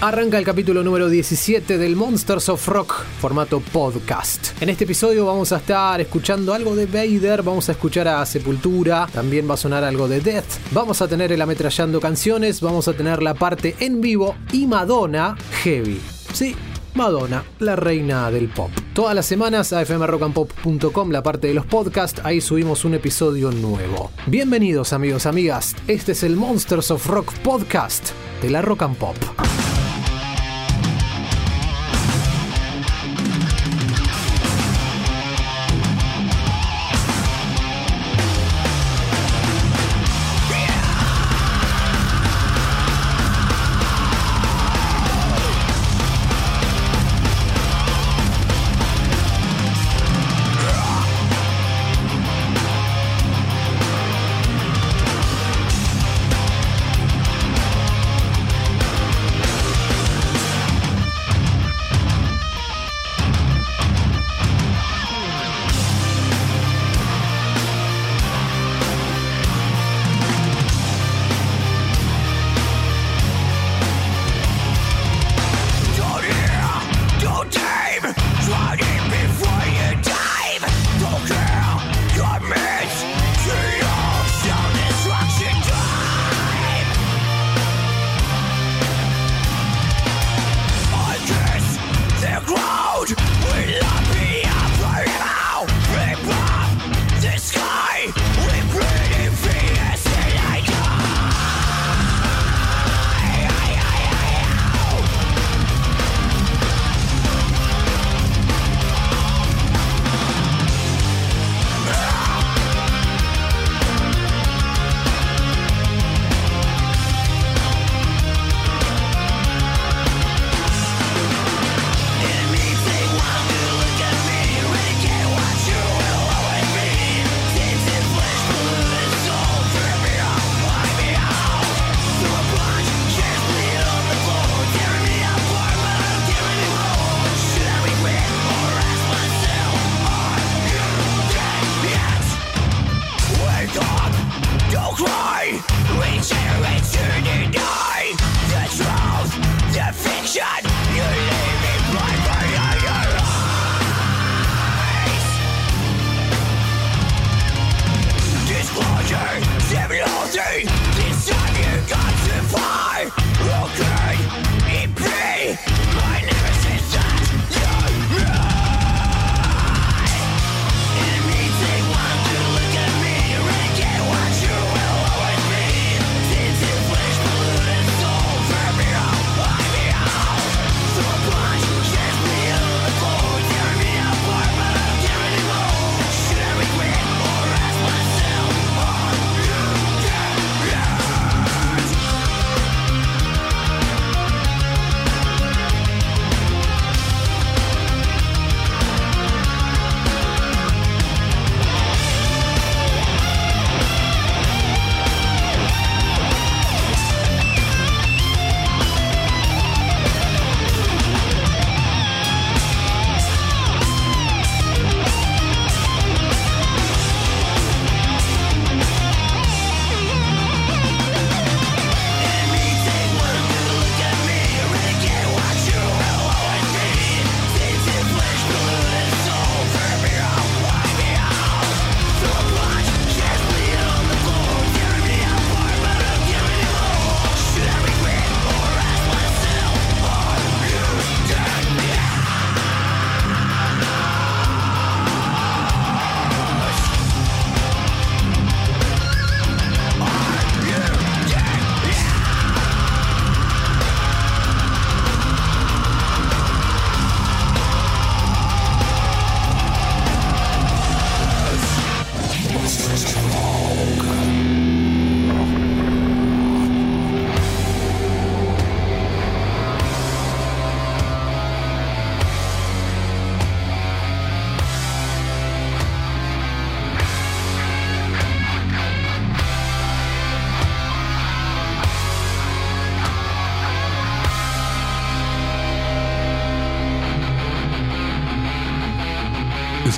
Arranca el capítulo número 17 del Monsters of Rock, formato podcast. En este episodio vamos a estar escuchando algo de Vader, vamos a escuchar a Sepultura, también va a sonar algo de Death, vamos a tener el ametrallando canciones, vamos a tener la parte en vivo y Madonna Heavy. Sí, Madonna, la reina del pop. Todas las semanas a fmrockandpop.com, la parte de los podcasts, ahí subimos un episodio nuevo. Bienvenidos amigos, amigas, este es el Monsters of Rock podcast de la Rock and Pop.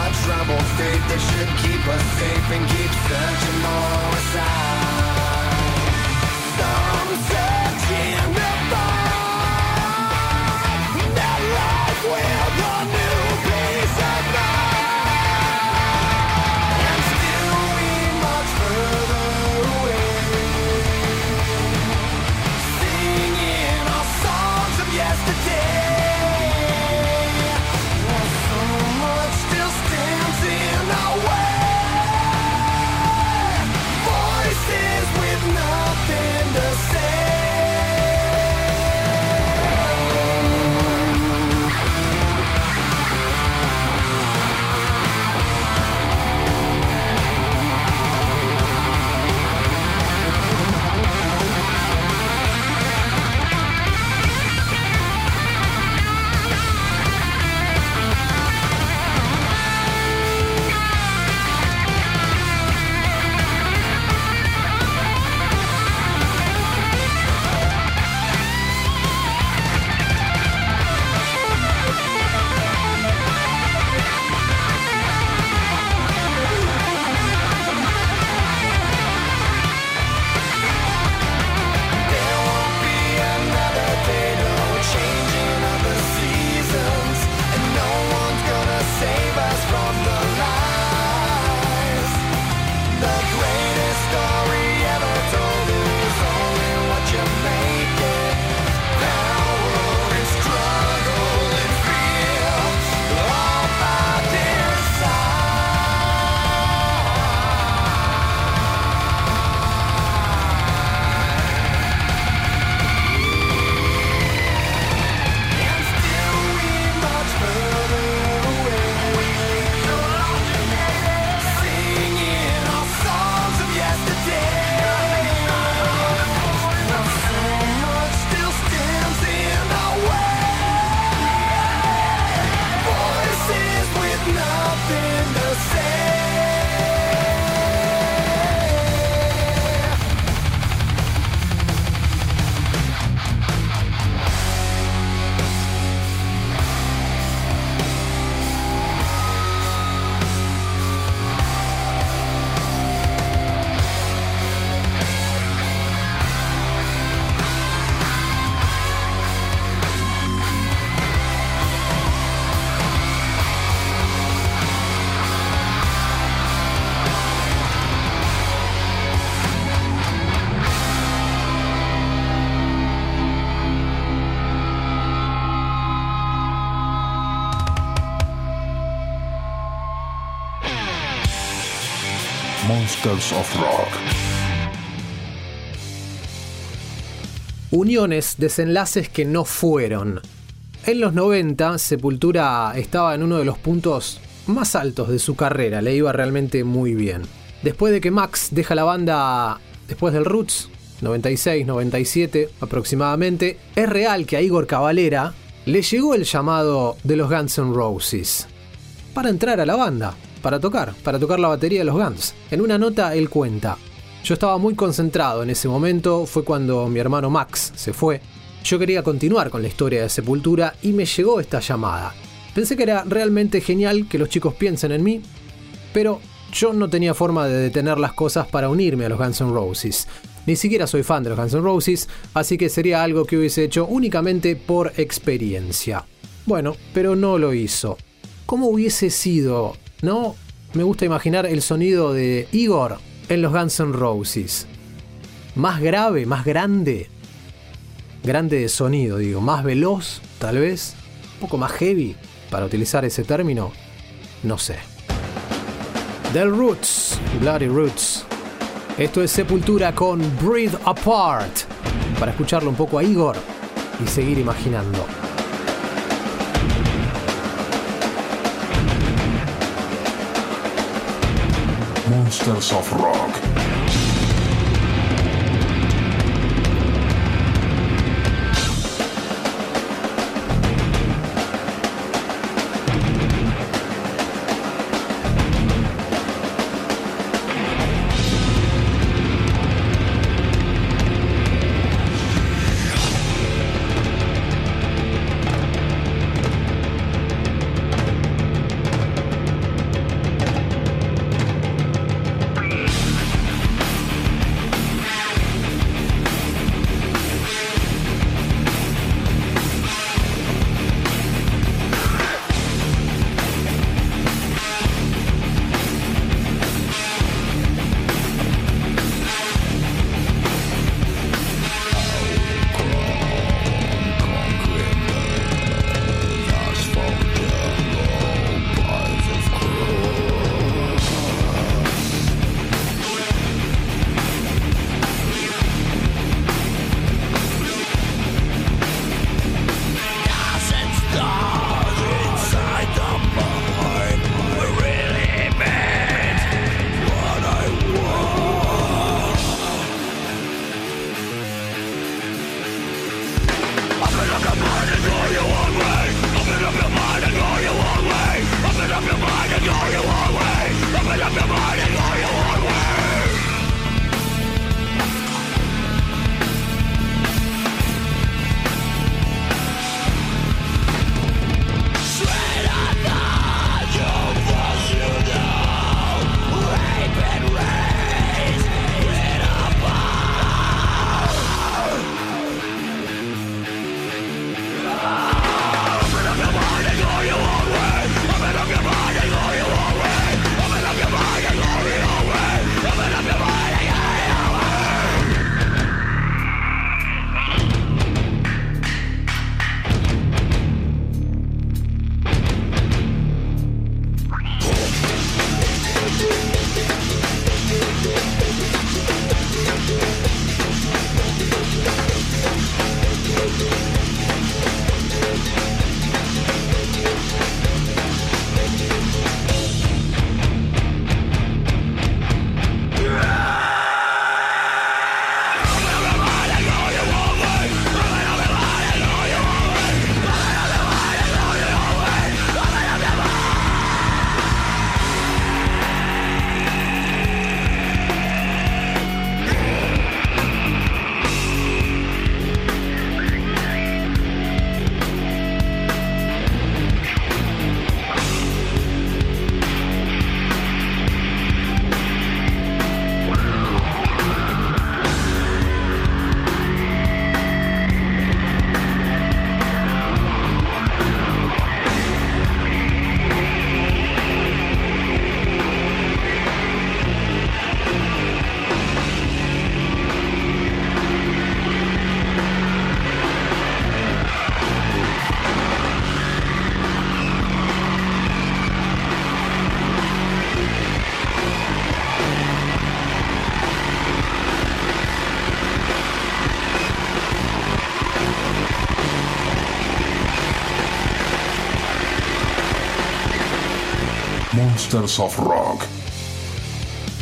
Our trouble fate that should keep us safe and keep searching for a sign. Some searching searching the Uniones, desenlaces que no fueron. En los 90, Sepultura estaba en uno de los puntos más altos de su carrera, le iba realmente muy bien. Después de que Max deja la banda después del Roots, 96, 97 aproximadamente, es real que a Igor Cavalera le llegó el llamado de los Guns N' Roses para entrar a la banda para tocar, para tocar la batería de los Guns. En una nota él cuenta, yo estaba muy concentrado en ese momento, fue cuando mi hermano Max se fue. Yo quería continuar con la historia de Sepultura y me llegó esta llamada. Pensé que era realmente genial que los chicos piensen en mí, pero yo no tenía forma de detener las cosas para unirme a los Guns N' Roses. Ni siquiera soy fan de los Guns N' Roses, así que sería algo que hubiese hecho únicamente por experiencia. Bueno, pero no lo hizo. ¿Cómo hubiese sido? ¿No? Me gusta imaginar el sonido de Igor en los Guns N' Roses. Más grave, más grande. Grande de sonido, digo. Más veloz, tal vez. Un poco más heavy, para utilizar ese término. No sé. Del Roots, Bloody Roots. Esto es Sepultura con Breathe Apart. Para escucharlo un poco a Igor y seguir imaginando. Monsters of Rock.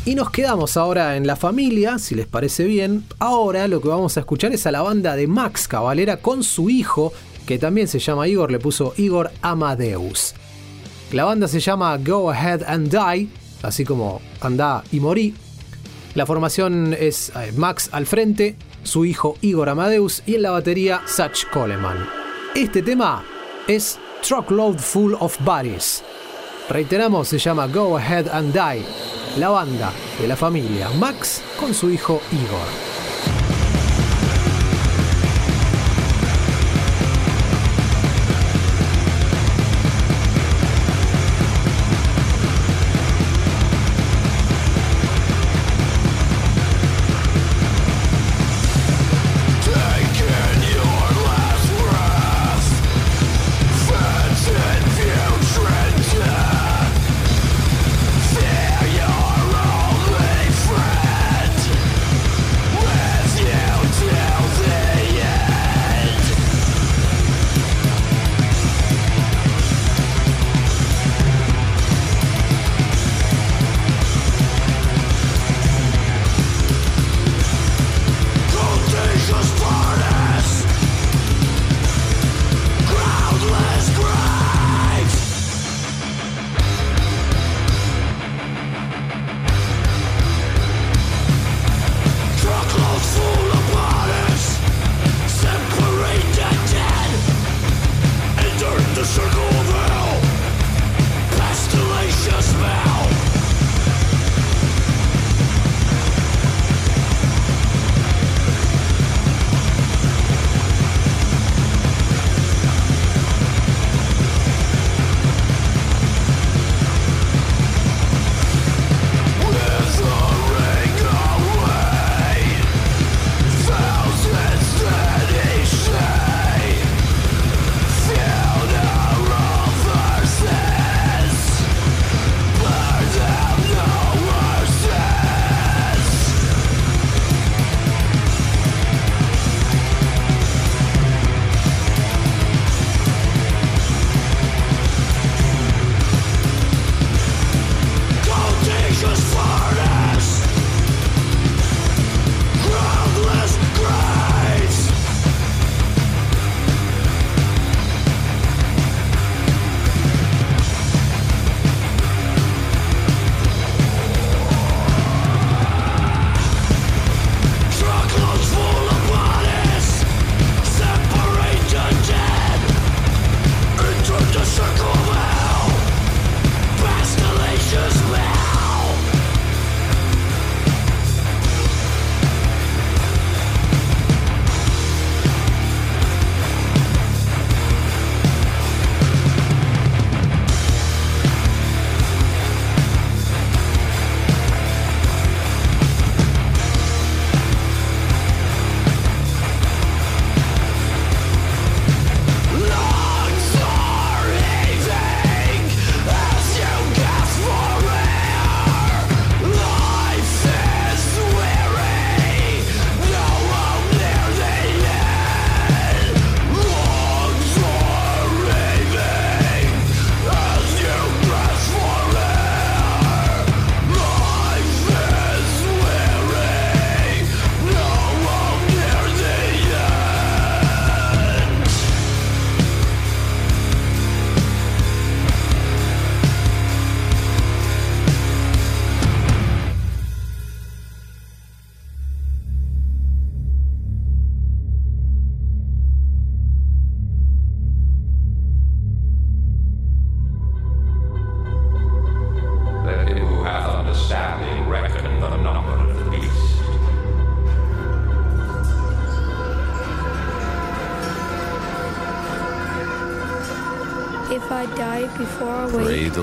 Y nos quedamos ahora en la familia, si les parece bien. Ahora lo que vamos a escuchar es a la banda de Max Cavalera con su hijo, que también se llama Igor, le puso Igor Amadeus. La banda se llama Go Ahead and Die, así como anda y morí. La formación es eh, Max al frente, su hijo Igor Amadeus y en la batería Satch Coleman. Este tema es Truckload Full of Bodies. Reiteramos, se llama Go Ahead and Die, la banda de la familia Max con su hijo Igor.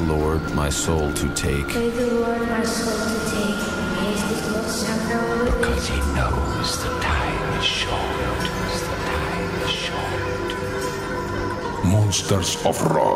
My soul to take. Pray the Lord my soul to take. Because he knows the time is short. The time is short. Monsters of Rock.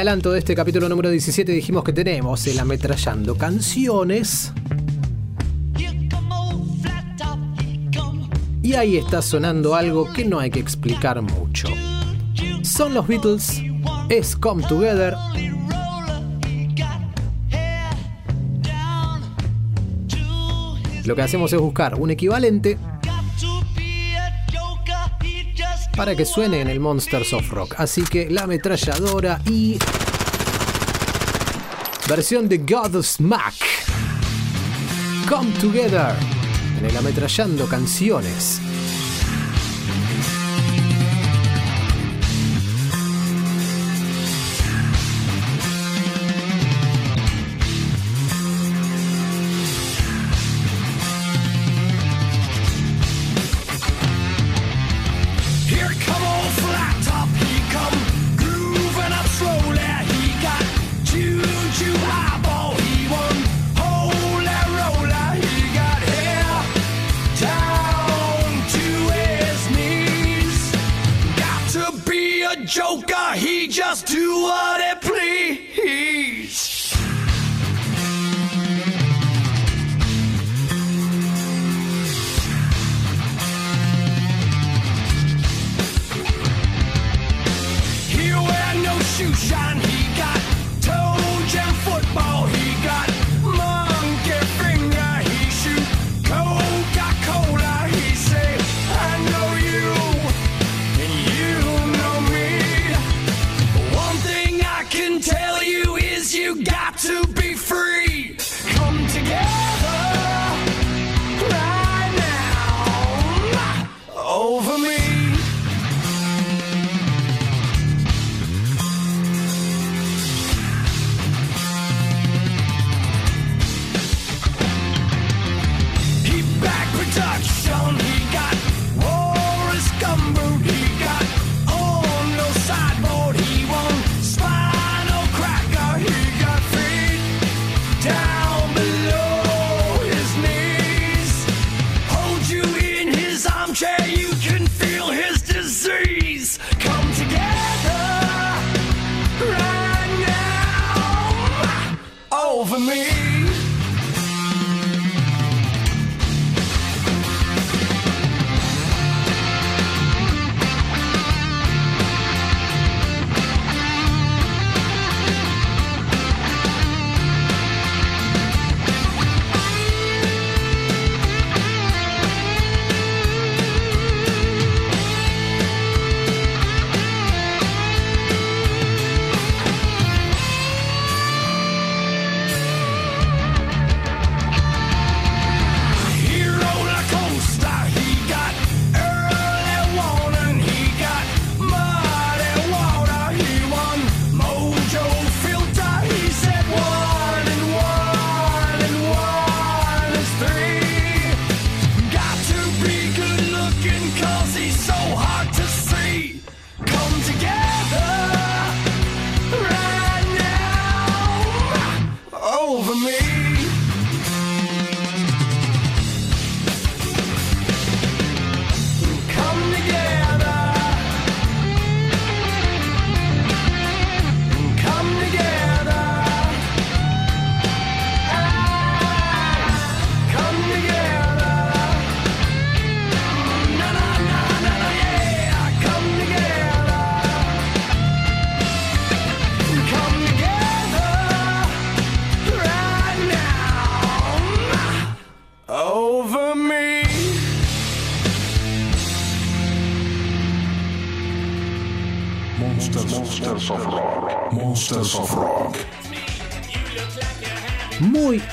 adelanto de este capítulo número 17 dijimos que tenemos el ametrallando canciones. Y ahí está sonando algo que no hay que explicar mucho. Son los Beatles, es Come Together. Lo que hacemos es buscar un equivalente para que suene en el Monsters of Rock. Así que la ametralladora y. Versión de God Smack. Come Together. En el ametrallando canciones.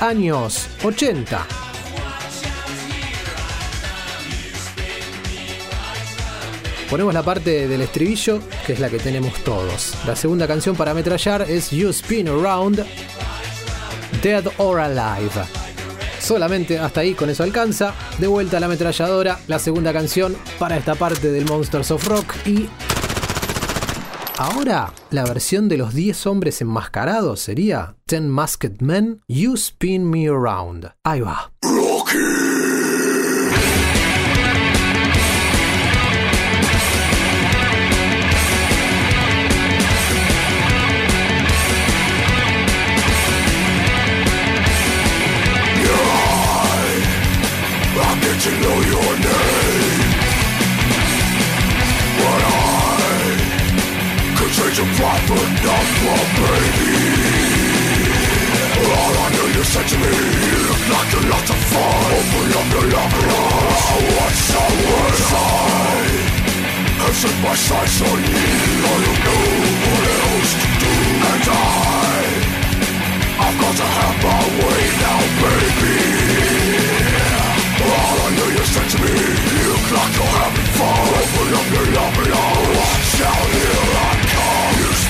Años 80. Ponemos la parte del estribillo, que es la que tenemos todos. La segunda canción para ametrallar es You Spin Around, Dead or Alive. Solamente hasta ahí con eso alcanza. De vuelta a la ametralladora, la segunda canción para esta parte del Monsters of Rock y... Ahora, la versión de los 10 hombres enmascarados sería Ten Masked Men, You Spin Me Around. Ahí va. Change for number, baby All I know you said to me You look like you're lost to find Open up your love I want someone I have set my sights on you I don't know what else to do And I I've got to have my way now, baby all I know you said to me You look like you're having fun Open up your love and I'll watch out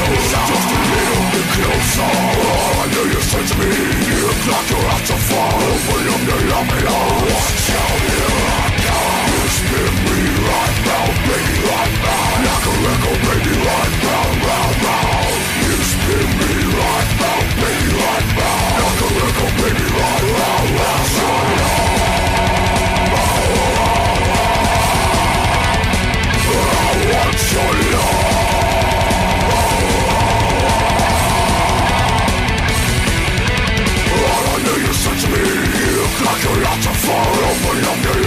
closer Just a little bit closer Oh, I know you're said to me You look like you're out to fall Open up and I'll watch out Here I come You spin me right round, baby, right round Like a record, baby, right round, round, round You spin me right round, baby, right round Like a record, baby, right round, round, round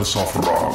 round Monsters of Rock.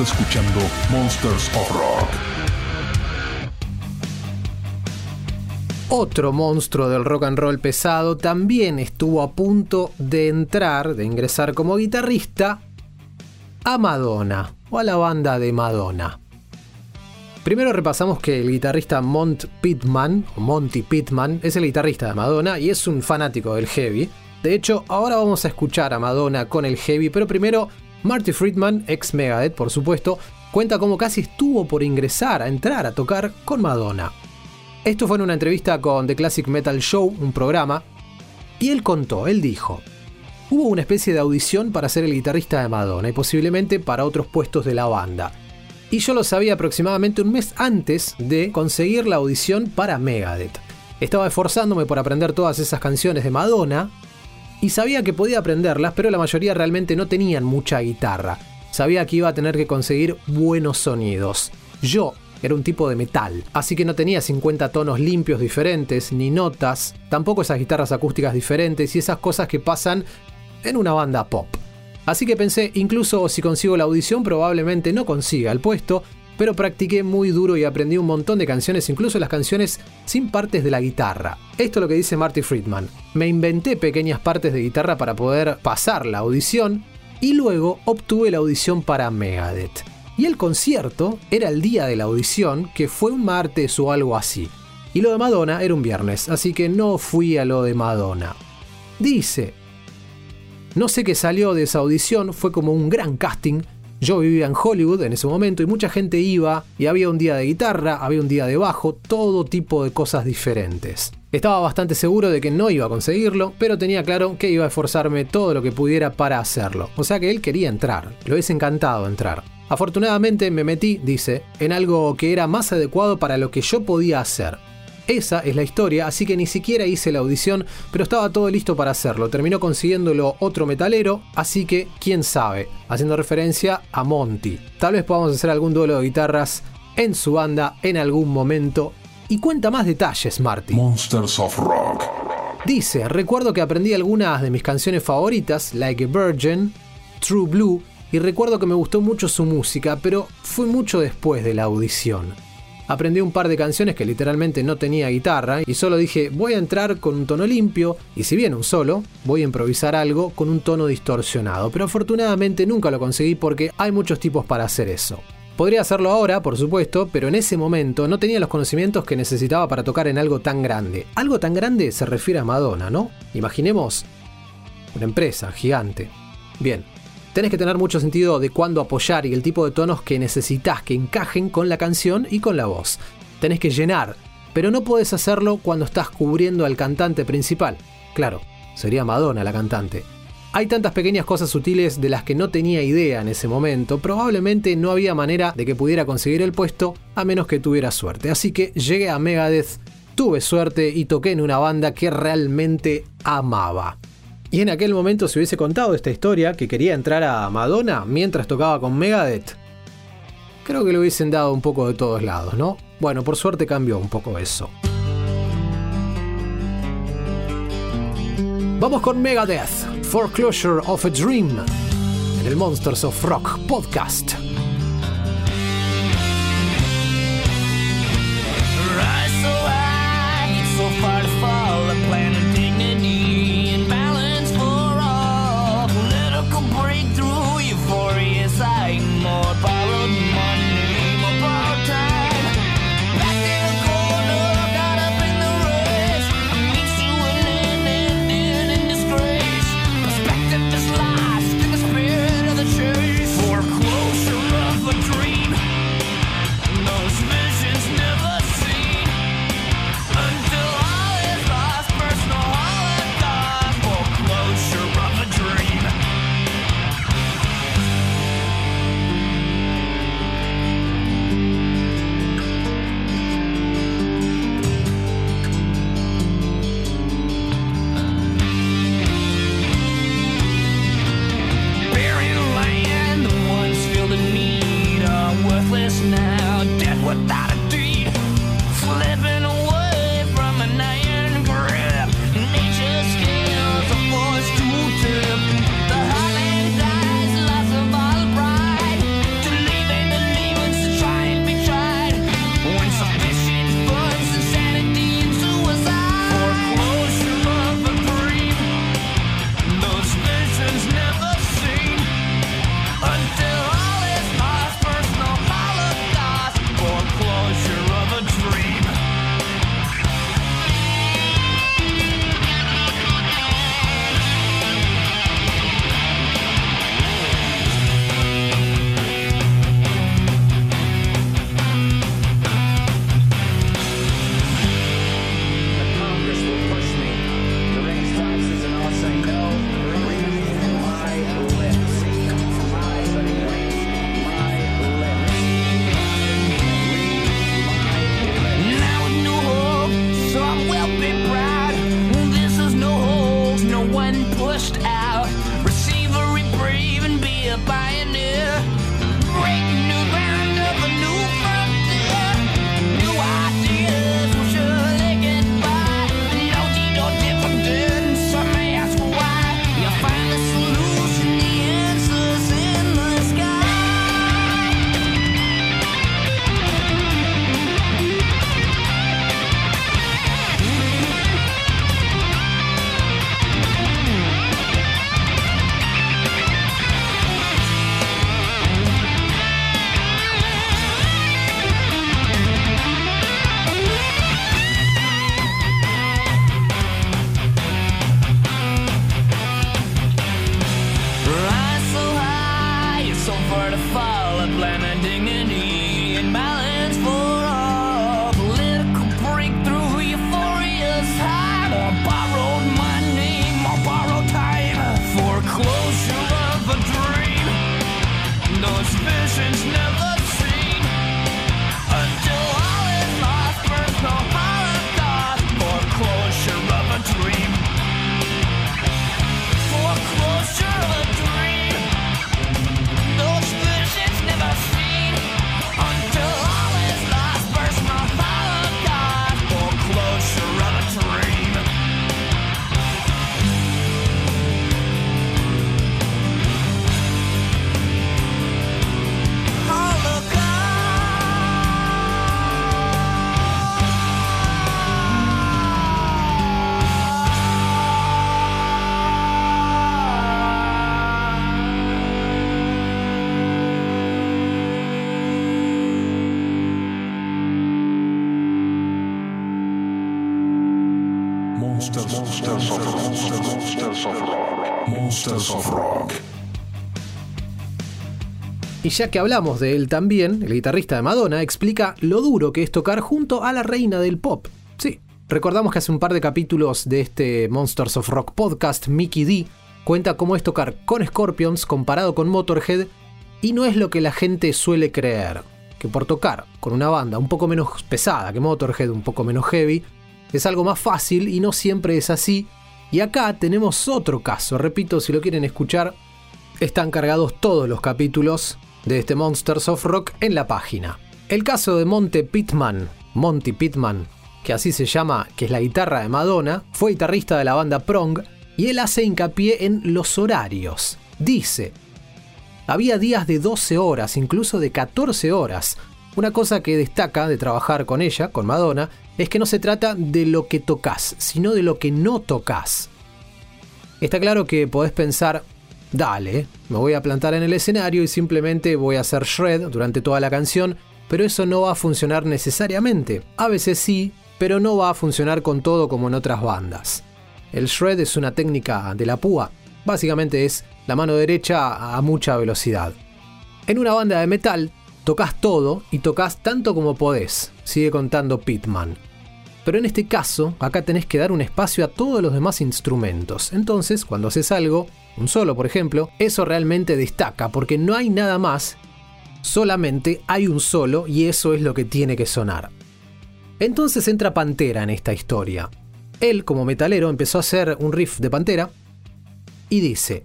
Escuchando Monsters of Rock. Otro monstruo del rock and roll pesado también estuvo a punto de entrar, de ingresar como guitarrista a Madonna o a la banda de Madonna. Primero repasamos que el guitarrista Mont Pittman, Monty Pittman, es el guitarrista de Madonna y es un fanático del heavy. De hecho, ahora vamos a escuchar a Madonna con el heavy, pero primero Marty Friedman, ex Megadeth por supuesto, cuenta cómo casi estuvo por ingresar, a entrar a tocar con Madonna. Esto fue en una entrevista con The Classic Metal Show, un programa, y él contó, él dijo, hubo una especie de audición para ser el guitarrista de Madonna y posiblemente para otros puestos de la banda. Y yo lo sabía aproximadamente un mes antes de conseguir la audición para Megadeth. Estaba esforzándome por aprender todas esas canciones de Madonna y sabía que podía aprenderlas, pero la mayoría realmente no tenían mucha guitarra. Sabía que iba a tener que conseguir buenos sonidos. Yo era un tipo de metal, así que no tenía 50 tonos limpios diferentes, ni notas, tampoco esas guitarras acústicas diferentes y esas cosas que pasan en una banda pop. Así que pensé, incluso si consigo la audición probablemente no consiga el puesto, pero practiqué muy duro y aprendí un montón de canciones, incluso las canciones sin partes de la guitarra. Esto es lo que dice Marty Friedman. Me inventé pequeñas partes de guitarra para poder pasar la audición y luego obtuve la audición para Megadeth. Y el concierto era el día de la audición, que fue un martes o algo así. Y lo de Madonna era un viernes, así que no fui a lo de Madonna. Dice, no sé qué salió de esa audición, fue como un gran casting. Yo vivía en Hollywood en ese momento y mucha gente iba y había un día de guitarra, había un día de bajo, todo tipo de cosas diferentes. Estaba bastante seguro de que no iba a conseguirlo, pero tenía claro que iba a esforzarme todo lo que pudiera para hacerlo. O sea que él quería entrar, lo hubiese encantado entrar. Afortunadamente me metí, dice, en algo que era más adecuado para lo que yo podía hacer. Esa es la historia, así que ni siquiera hice la audición, pero estaba todo listo para hacerlo. Terminó consiguiéndolo otro metalero, así que quién sabe, haciendo referencia a Monty. Tal vez podamos hacer algún duelo de guitarras en su banda en algún momento. Y cuenta más detalles, Marty. Monsters of Rock. Dice, recuerdo que aprendí algunas de mis canciones favoritas, Like a Virgin, True Blue, y recuerdo que me gustó mucho su música, pero fue mucho después de la audición. Aprendí un par de canciones que literalmente no tenía guitarra y solo dije voy a entrar con un tono limpio y si bien un solo, voy a improvisar algo con un tono distorsionado, pero afortunadamente nunca lo conseguí porque hay muchos tipos para hacer eso. Podría hacerlo ahora, por supuesto, pero en ese momento no tenía los conocimientos que necesitaba para tocar en algo tan grande. Algo tan grande se refiere a Madonna, ¿no? Imaginemos una empresa gigante. Bien, tenés que tener mucho sentido de cuándo apoyar y el tipo de tonos que necesitas que encajen con la canción y con la voz. Tenés que llenar, pero no podés hacerlo cuando estás cubriendo al cantante principal. Claro, sería Madonna la cantante. Hay tantas pequeñas cosas sutiles de las que no tenía idea en ese momento, probablemente no había manera de que pudiera conseguir el puesto a menos que tuviera suerte. Así que llegué a Megadeth, tuve suerte y toqué en una banda que realmente amaba. Y en aquel momento se hubiese contado esta historia que quería entrar a Madonna mientras tocaba con Megadeth. Creo que le hubiesen dado un poco de todos lados, ¿no? Bueno, por suerte cambió un poco eso. Vamos con Megadeth, Foreclosure of a Dream, en el Monsters of Rock podcast. Ya que hablamos de él también, el guitarrista de Madonna explica lo duro que es tocar junto a la reina del pop. Sí, recordamos que hace un par de capítulos de este Monsters of Rock podcast, Mickey D cuenta cómo es tocar con Scorpions comparado con Motorhead y no es lo que la gente suele creer, que por tocar con una banda un poco menos pesada que Motorhead, un poco menos heavy, es algo más fácil y no siempre es así. Y acá tenemos otro caso, repito, si lo quieren escuchar, están cargados todos los capítulos de este Monsters of Rock en la página. El caso de Monte Pittman, Monty Pittman, que así se llama, que es la guitarra de Madonna, fue guitarrista de la banda Prong y él hace hincapié en los horarios. Dice, había días de 12 horas, incluso de 14 horas. Una cosa que destaca de trabajar con ella, con Madonna, es que no se trata de lo que tocas, sino de lo que no tocas. Está claro que podés pensar, dale, me voy a plantar en el escenario y simplemente voy a hacer shred durante toda la canción, pero eso no va a funcionar necesariamente. A veces sí, pero no va a funcionar con todo como en otras bandas. El shred es una técnica de la púa, básicamente es la mano derecha a mucha velocidad. En una banda de metal, tocas todo y tocas tanto como podés, sigue contando Pittman. Pero en este caso, acá tenés que dar un espacio a todos los demás instrumentos. Entonces, cuando haces algo, un solo por ejemplo, eso realmente destaca porque no hay nada más, solamente hay un solo y eso es lo que tiene que sonar. Entonces entra Pantera en esta historia. Él, como metalero, empezó a hacer un riff de Pantera y dice,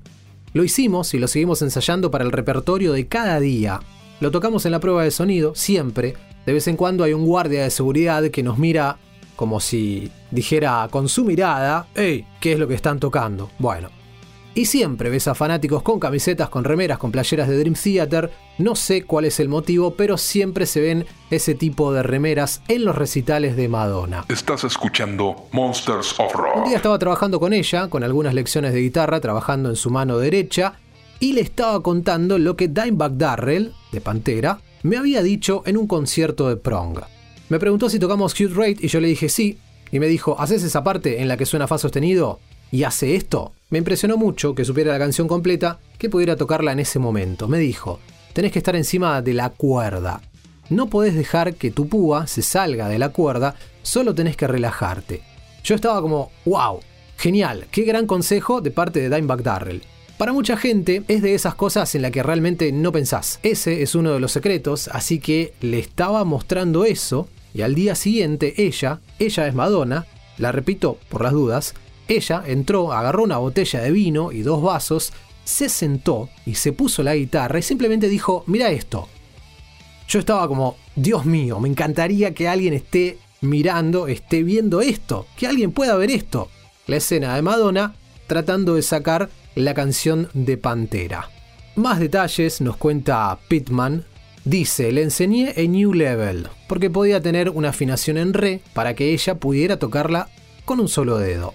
lo hicimos y lo seguimos ensayando para el repertorio de cada día. Lo tocamos en la prueba de sonido, siempre. De vez en cuando hay un guardia de seguridad que nos mira como si dijera con su mirada, hey, ¿qué es lo que están tocando? Bueno. Y siempre ves a fanáticos con camisetas, con remeras, con playeras de Dream Theater. No sé cuál es el motivo, pero siempre se ven ese tipo de remeras en los recitales de Madonna. Estás escuchando Monsters of Un Rock. día estaba trabajando con ella, con algunas lecciones de guitarra, trabajando en su mano derecha, y le estaba contando lo que Dimebag Darrell, de Pantera, me había dicho en un concierto de Prong. Me preguntó si tocamos Cute Rate y yo le dije sí, y me dijo, ¿haces esa parte en la que suena Fa sostenido? ¿Y hace esto? Me impresionó mucho que supiera la canción completa, que pudiera tocarla en ese momento. Me dijo, tenés que estar encima de la cuerda. No podés dejar que tu púa se salga de la cuerda, solo tenés que relajarte. Yo estaba como, wow, genial, qué gran consejo de parte de Dimebag Darrell. Para mucha gente es de esas cosas en la que realmente no pensás. Ese es uno de los secretos, así que le estaba mostrando eso y al día siguiente ella, ella es Madonna, la repito por las dudas, ella entró, agarró una botella de vino y dos vasos, se sentó y se puso la guitarra y simplemente dijo, mira esto. Yo estaba como, Dios mío, me encantaría que alguien esté mirando, esté viendo esto, que alguien pueda ver esto. La escena de Madonna tratando de sacar la canción de Pantera. Más detalles nos cuenta Pittman. Dice, le enseñé a New Level, porque podía tener una afinación en re para que ella pudiera tocarla con un solo dedo.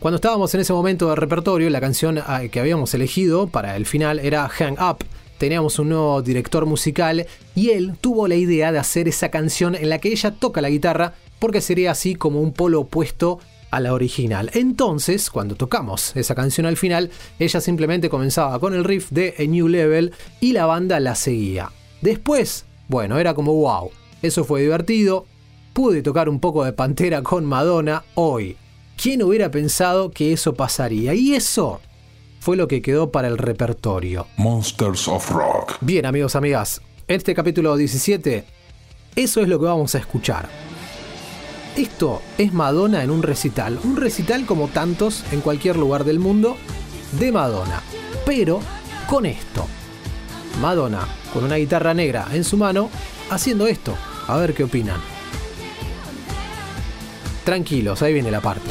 Cuando estábamos en ese momento del repertorio, la canción ah, que habíamos elegido para el final era Hang Up. Teníamos un nuevo director musical y él tuvo la idea de hacer esa canción en la que ella toca la guitarra porque sería así como un polo opuesto a la original. Entonces, cuando tocamos esa canción al final, ella simplemente comenzaba con el riff de A New Level y la banda la seguía. Después, bueno, era como wow, eso fue divertido. Pude tocar un poco de Pantera con Madonna hoy. ¿Quién hubiera pensado que eso pasaría? Y eso fue lo que quedó para el repertorio. Monsters of Rock. Bien, amigos, amigas, en este capítulo 17, eso es lo que vamos a escuchar. Esto es Madonna en un recital, un recital como tantos en cualquier lugar del mundo de Madonna, pero con esto. Madonna con una guitarra negra en su mano haciendo esto. A ver qué opinan. Tranquilos, ahí viene la parte.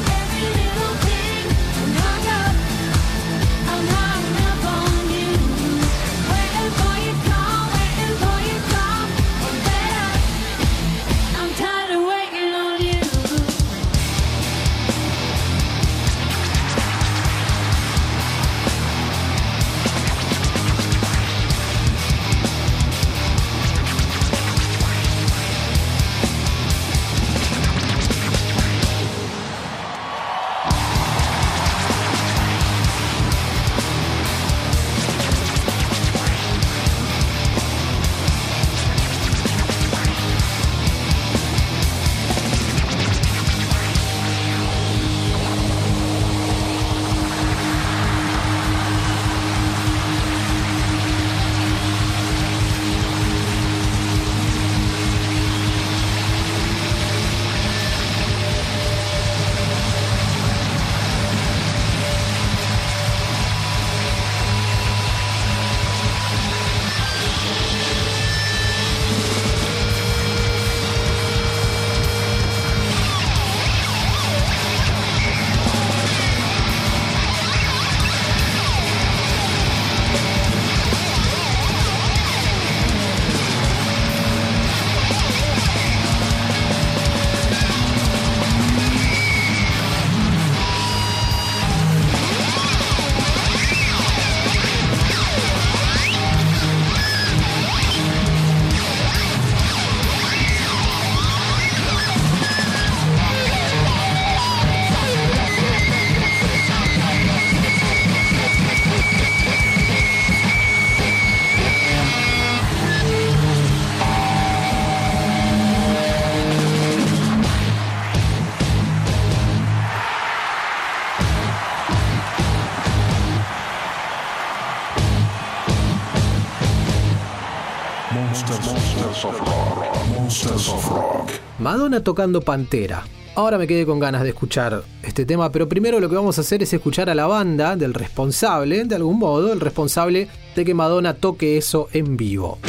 Tocando Pantera. Ahora me quedé con ganas de escuchar este tema, pero primero lo que vamos a hacer es escuchar a la banda del responsable, de algún modo, el responsable de que Madonna toque eso en vivo.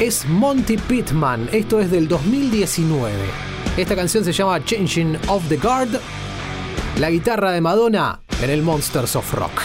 Es Monty Pittman, esto es del 2019. Esta canción se llama Changing of the Guard. La guitarra de Madonna en el Monsters of Rock.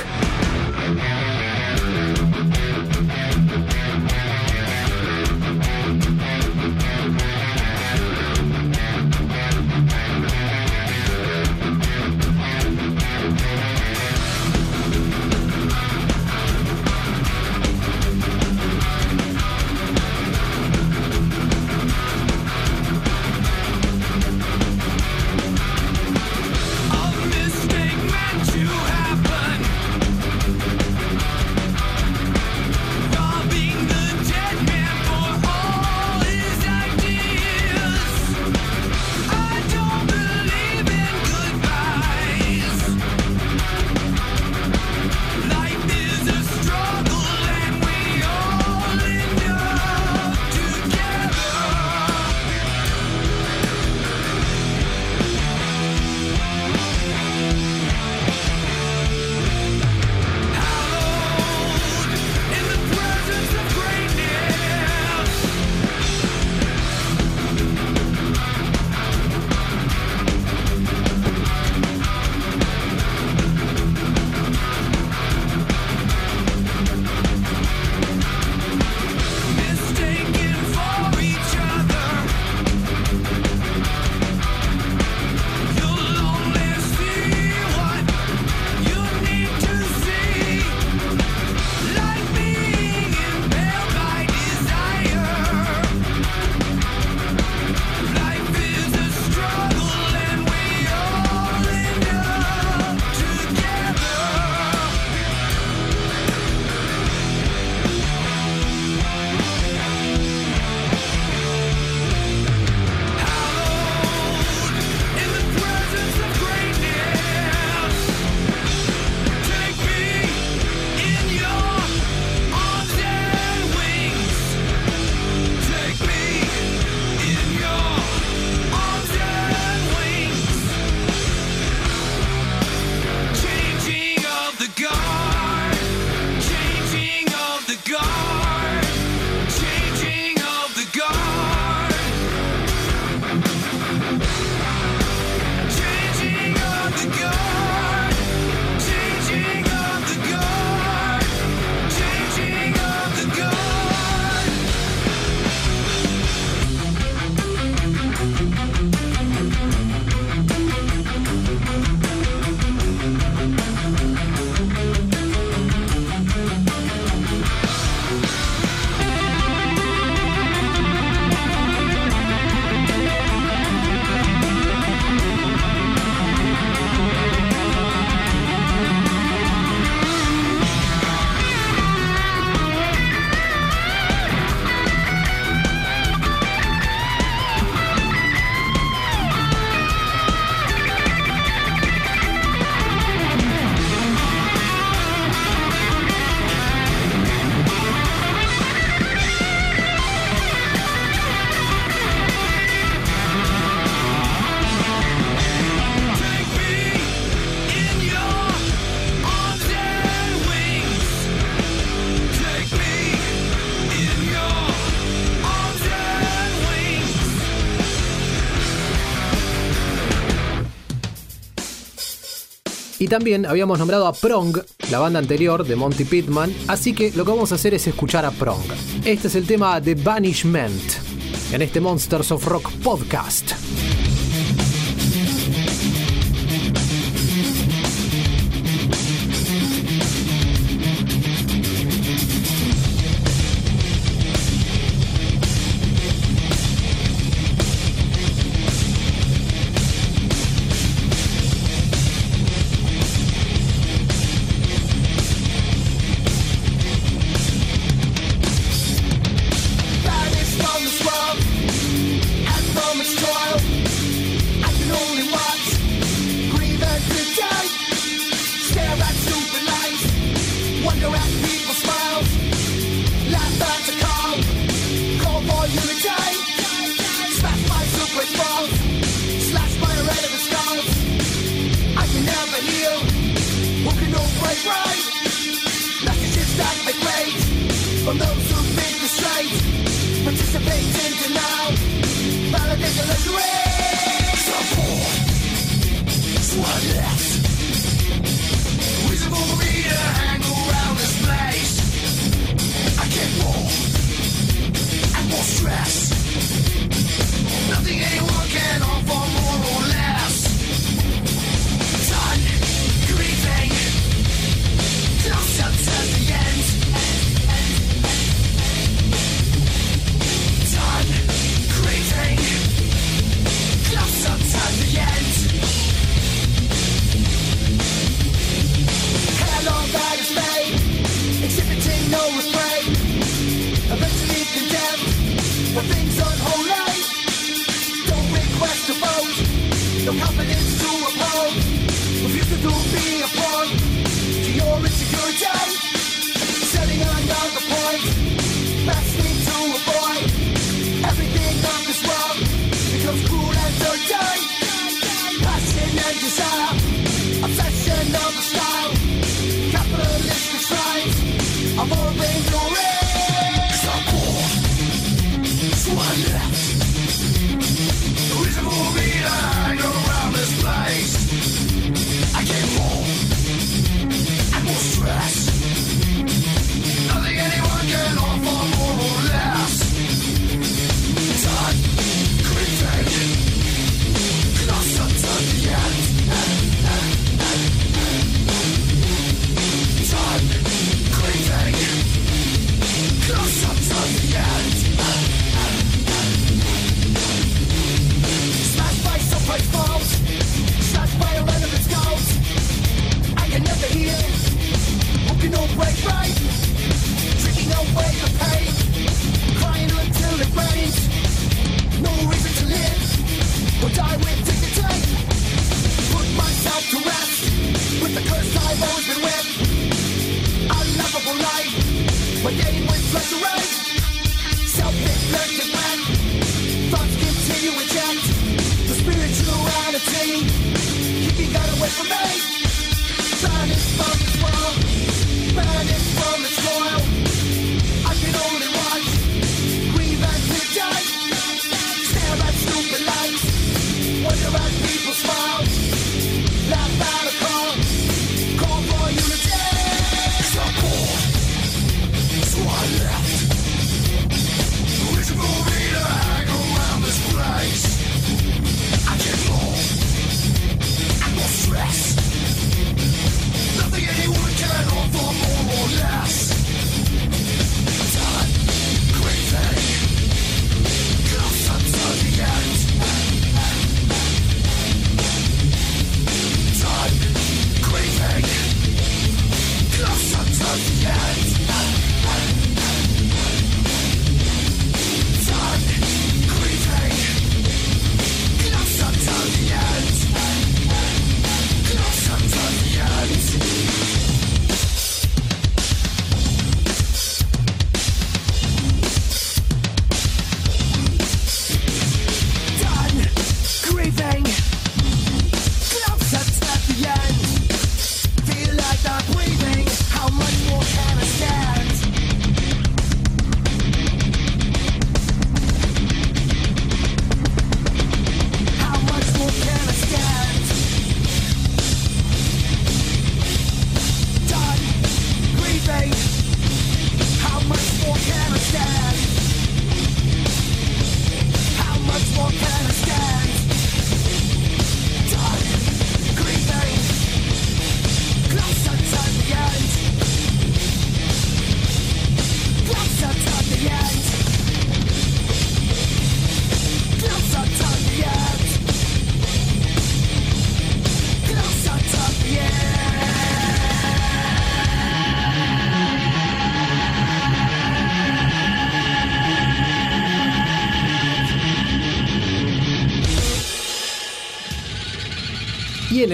también habíamos nombrado a Prong, la banda anterior de Monty Pittman, así que lo que vamos a hacer es escuchar a Prong. Este es el tema de Banishment en este Monsters of Rock podcast.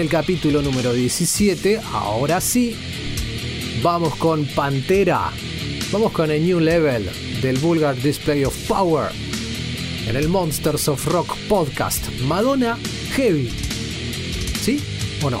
el capítulo número 17, ahora sí, vamos con Pantera. Vamos con el New Level del Vulgar Display of Power en el Monsters of Rock podcast. Madonna Heavy. ¿Sí o no?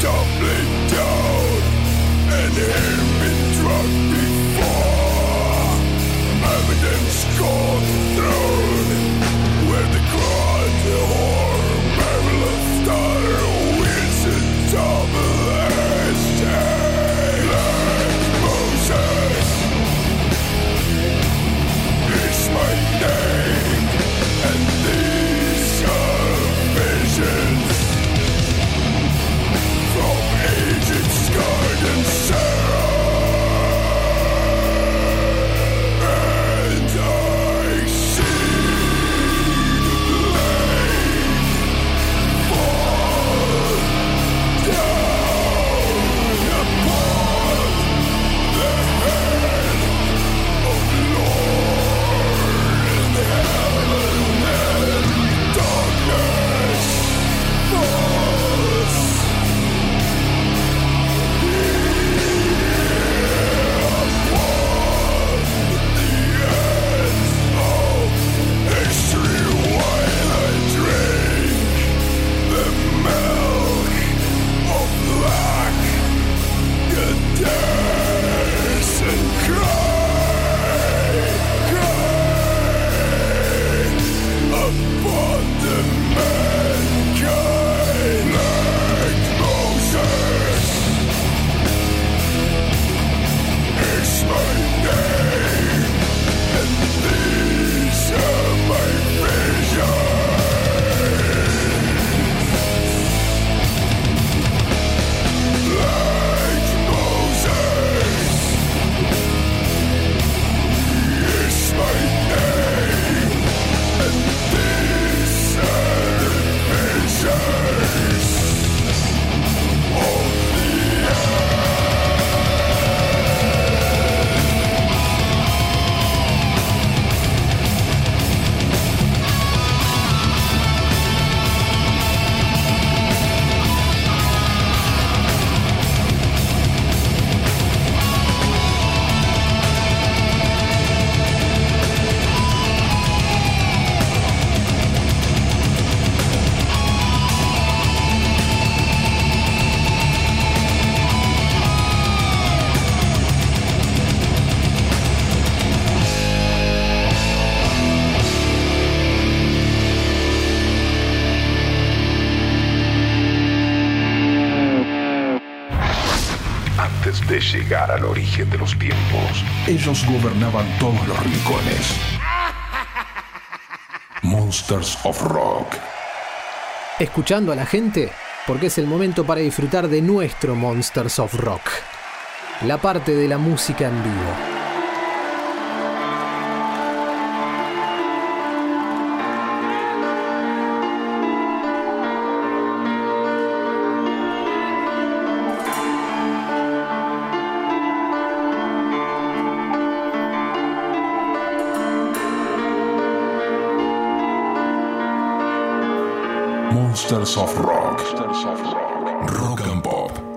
Tumbling down and him been drugged. Al origen de los tiempos, ellos gobernaban todos los rincones. Monsters of Rock. Escuchando a la gente, porque es el momento para disfrutar de nuestro Monsters of Rock. La parte de la música en vivo. Monsters of Rock. Rock and Pop.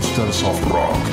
Escuchando Monsters of Rock. Rock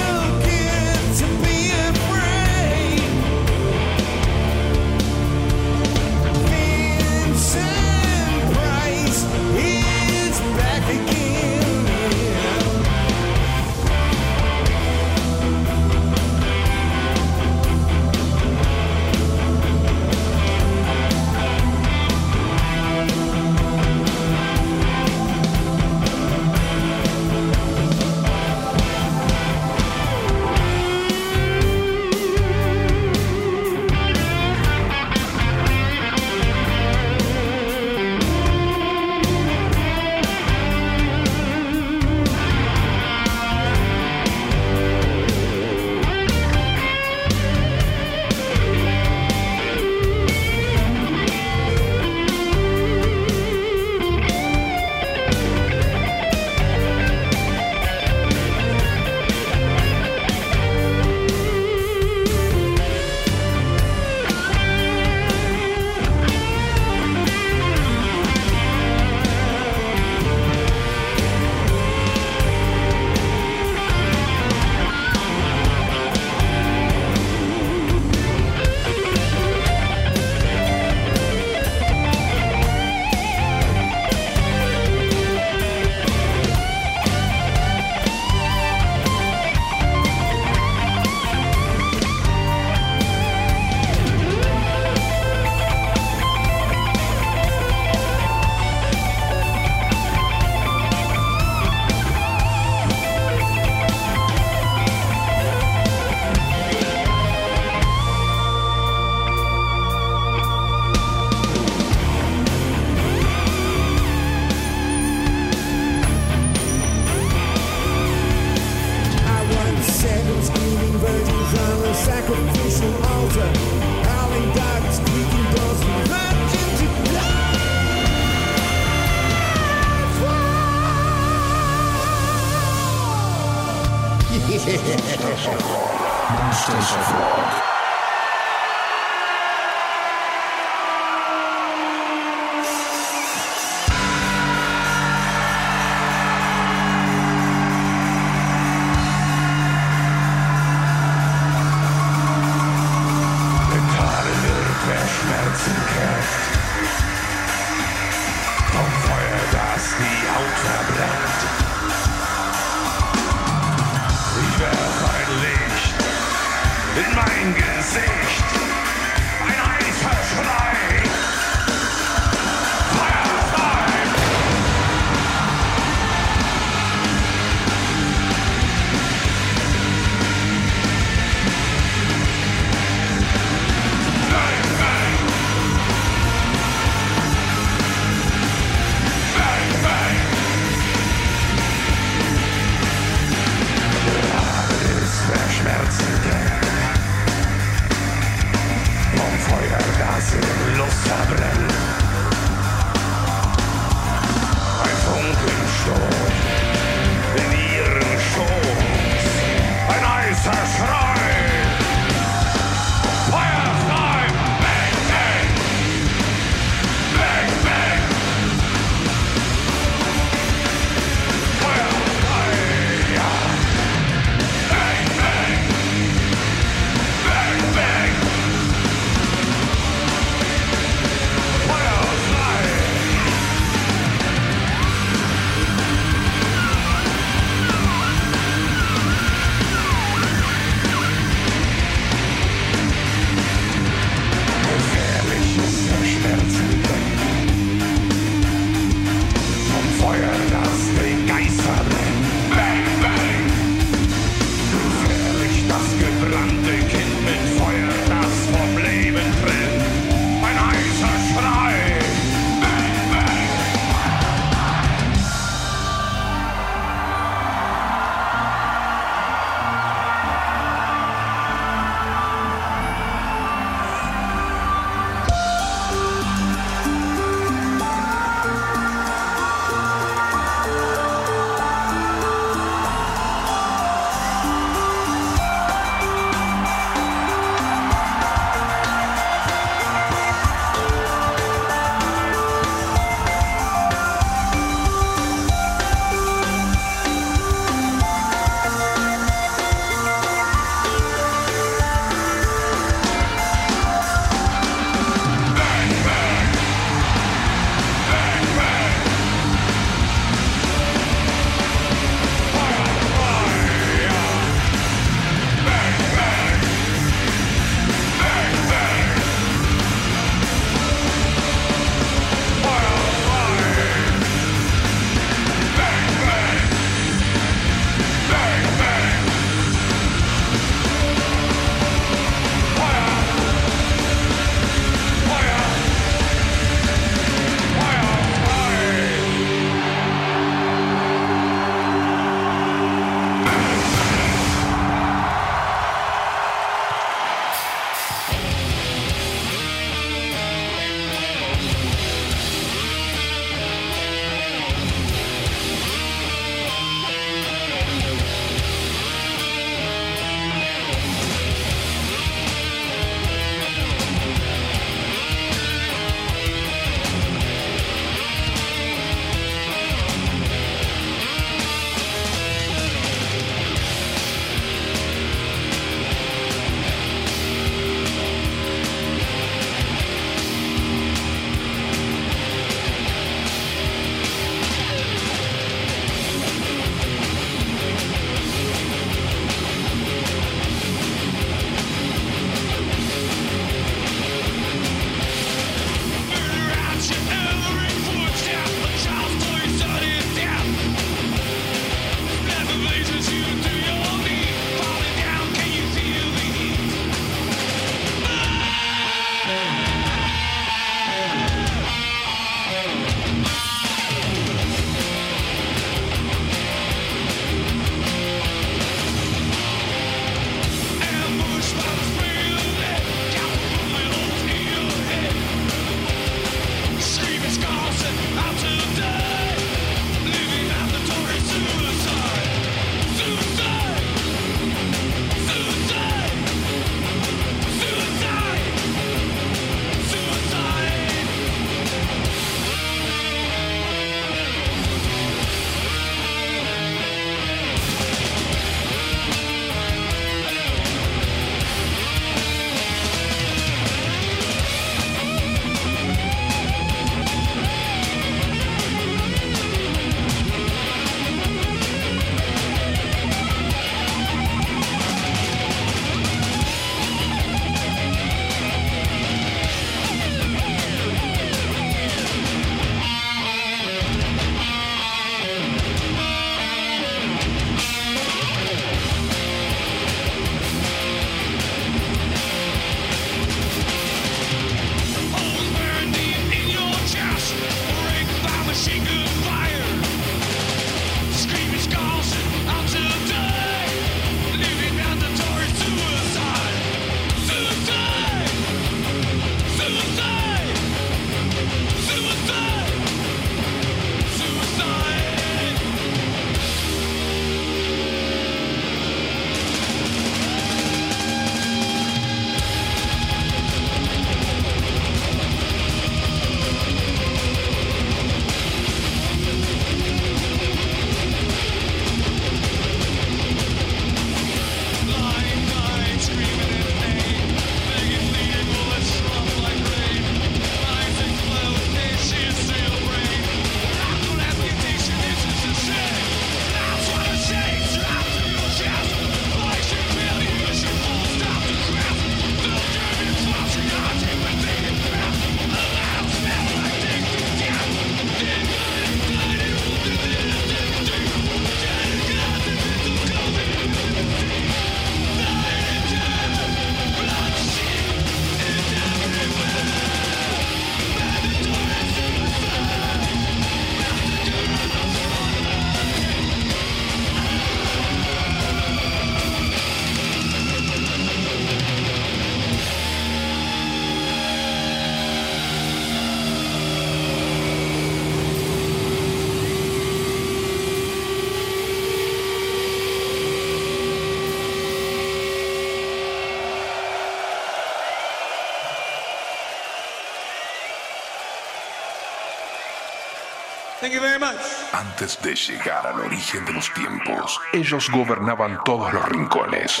Antes de llegar al origen de los tiempos, ellos gobernaban todos los rincones.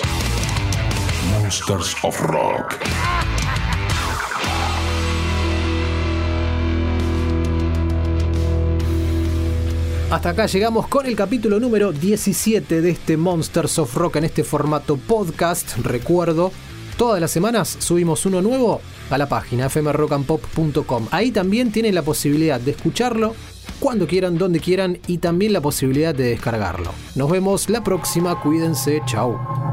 Monsters of Rock. Hasta acá llegamos con el capítulo número 17 de este Monsters of Rock en este formato podcast. Recuerdo, todas las semanas subimos uno nuevo a la página fmrockandpop.com. Ahí también tienen la posibilidad de escucharlo cuando quieran, donde quieran y también la posibilidad de descargarlo. Nos vemos la próxima, cuídense, chao.